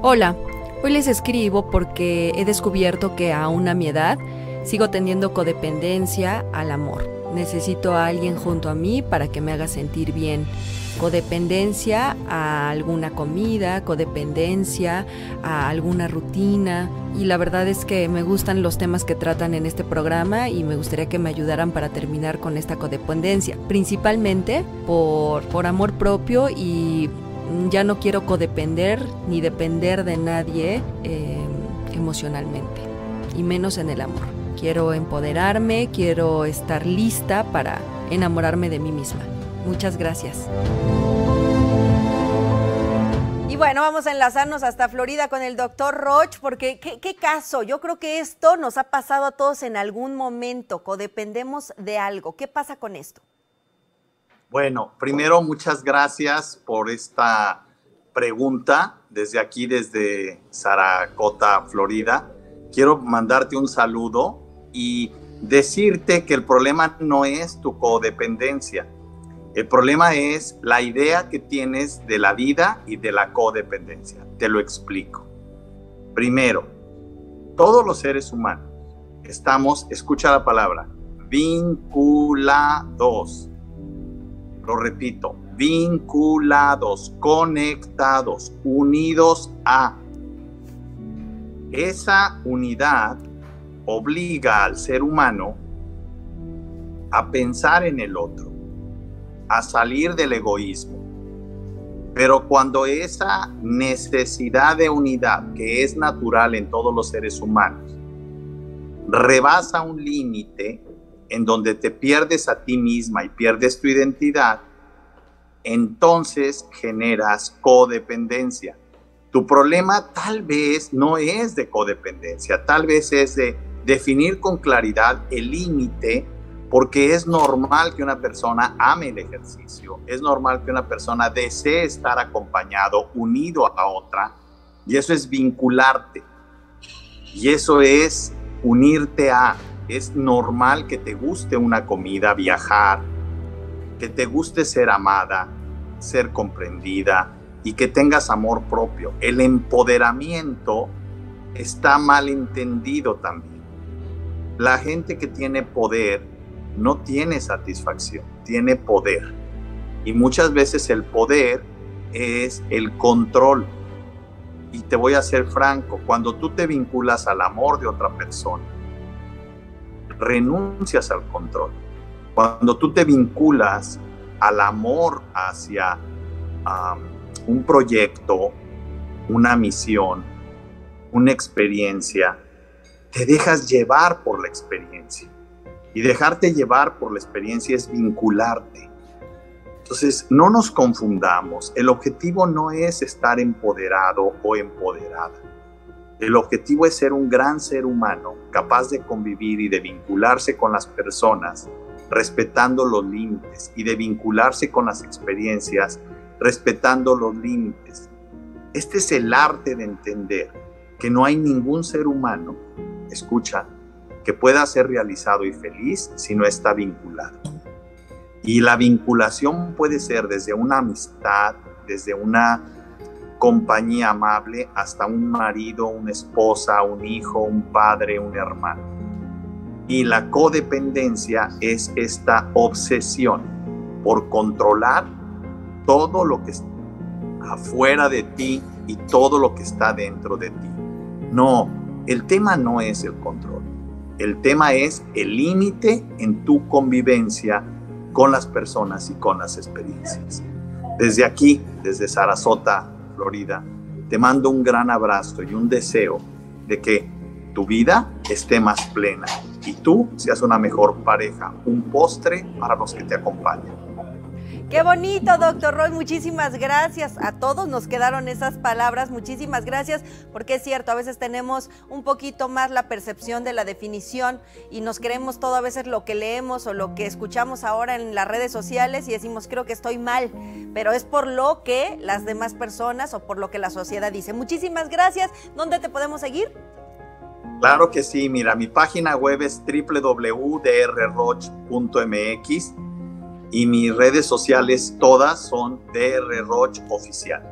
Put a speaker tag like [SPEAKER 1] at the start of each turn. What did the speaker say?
[SPEAKER 1] Hola, hoy les escribo porque he descubierto que a una mi edad sigo teniendo codependencia al amor. Necesito a alguien junto a mí para que me haga sentir bien. Codependencia a alguna comida, codependencia a alguna rutina. Y la verdad es que me gustan los temas que tratan en este programa y me gustaría que me ayudaran para terminar con esta codependencia. Principalmente por, por amor propio y ya no quiero codepender ni depender de nadie eh, emocionalmente. Y menos en el amor. Quiero empoderarme, quiero estar lista para enamorarme de mí misma. Muchas gracias.
[SPEAKER 2] Y bueno, vamos a enlazarnos hasta Florida con el doctor Roch, porque ¿qué, ¿qué, caso? Yo creo que esto nos ha pasado a todos en algún momento, codependemos de algo. ¿Qué pasa con esto?
[SPEAKER 3] Bueno, primero muchas gracias por esta pregunta desde aquí, desde Saracota, Florida. Quiero mandarte un saludo y decirte que el problema no es tu codependencia. El problema es la idea que tienes de la vida y de la codependencia. Te lo explico. Primero, todos los seres humanos estamos, escucha la palabra, vinculados. Lo repito, vinculados, conectados, unidos a. Esa unidad obliga al ser humano a pensar en el otro, a salir del egoísmo. Pero cuando esa necesidad de unidad, que es natural en todos los seres humanos, rebasa un límite en donde te pierdes a ti misma y pierdes tu identidad, entonces generas codependencia. Tu problema tal vez no es de codependencia, tal vez es de definir con claridad el límite, porque es normal que una persona ame el ejercicio, es normal que una persona desee estar acompañado, unido a otra, y eso es vincularte, y eso es unirte a, es normal que te guste una comida, viajar, que te guste ser amada, ser comprendida y que tengas amor propio. El empoderamiento está mal entendido también. La gente que tiene poder no tiene satisfacción, tiene poder. Y muchas veces el poder es el control. Y te voy a ser franco, cuando tú te vinculas al amor de otra persona, renuncias al control. Cuando tú te vinculas al amor hacia un proyecto, una misión, una experiencia, te dejas llevar por la experiencia. Y dejarte llevar por la experiencia es vincularte. Entonces, no nos confundamos. El objetivo no es estar empoderado o empoderada. El objetivo es ser un gran ser humano capaz de convivir y de vincularse con las personas respetando los límites y de vincularse con las experiencias respetando los límites. Este es el arte de entender que no hay ningún ser humano escucha, que pueda ser realizado y feliz si no está vinculado. Y la vinculación puede ser desde una amistad, desde una compañía amable, hasta un marido, una esposa, un hijo, un padre, un hermano. Y la codependencia es esta obsesión por controlar todo lo que está afuera de ti y todo lo que está dentro de ti. No, el tema no es el control, el tema es el límite en tu convivencia con las personas y con las experiencias. Desde aquí, desde Sarasota, Florida, te mando un gran abrazo y un deseo de que tu vida esté más plena y tú seas una mejor pareja, un postre para los que te acompañan.
[SPEAKER 2] Qué bonito, doctor Roy. Muchísimas gracias. A todos nos quedaron esas palabras. Muchísimas gracias, porque es cierto, a veces tenemos un poquito más la percepción de la definición y nos creemos todo a veces lo que leemos o lo que escuchamos ahora en las redes sociales y decimos, creo que estoy mal, pero es por lo que las demás personas o por lo que la sociedad dice. Muchísimas gracias. ¿Dónde te podemos seguir?
[SPEAKER 3] Claro que sí, mira, mi página web es www.drroch.mx y mis redes sociales todas son DR Roch Oficial.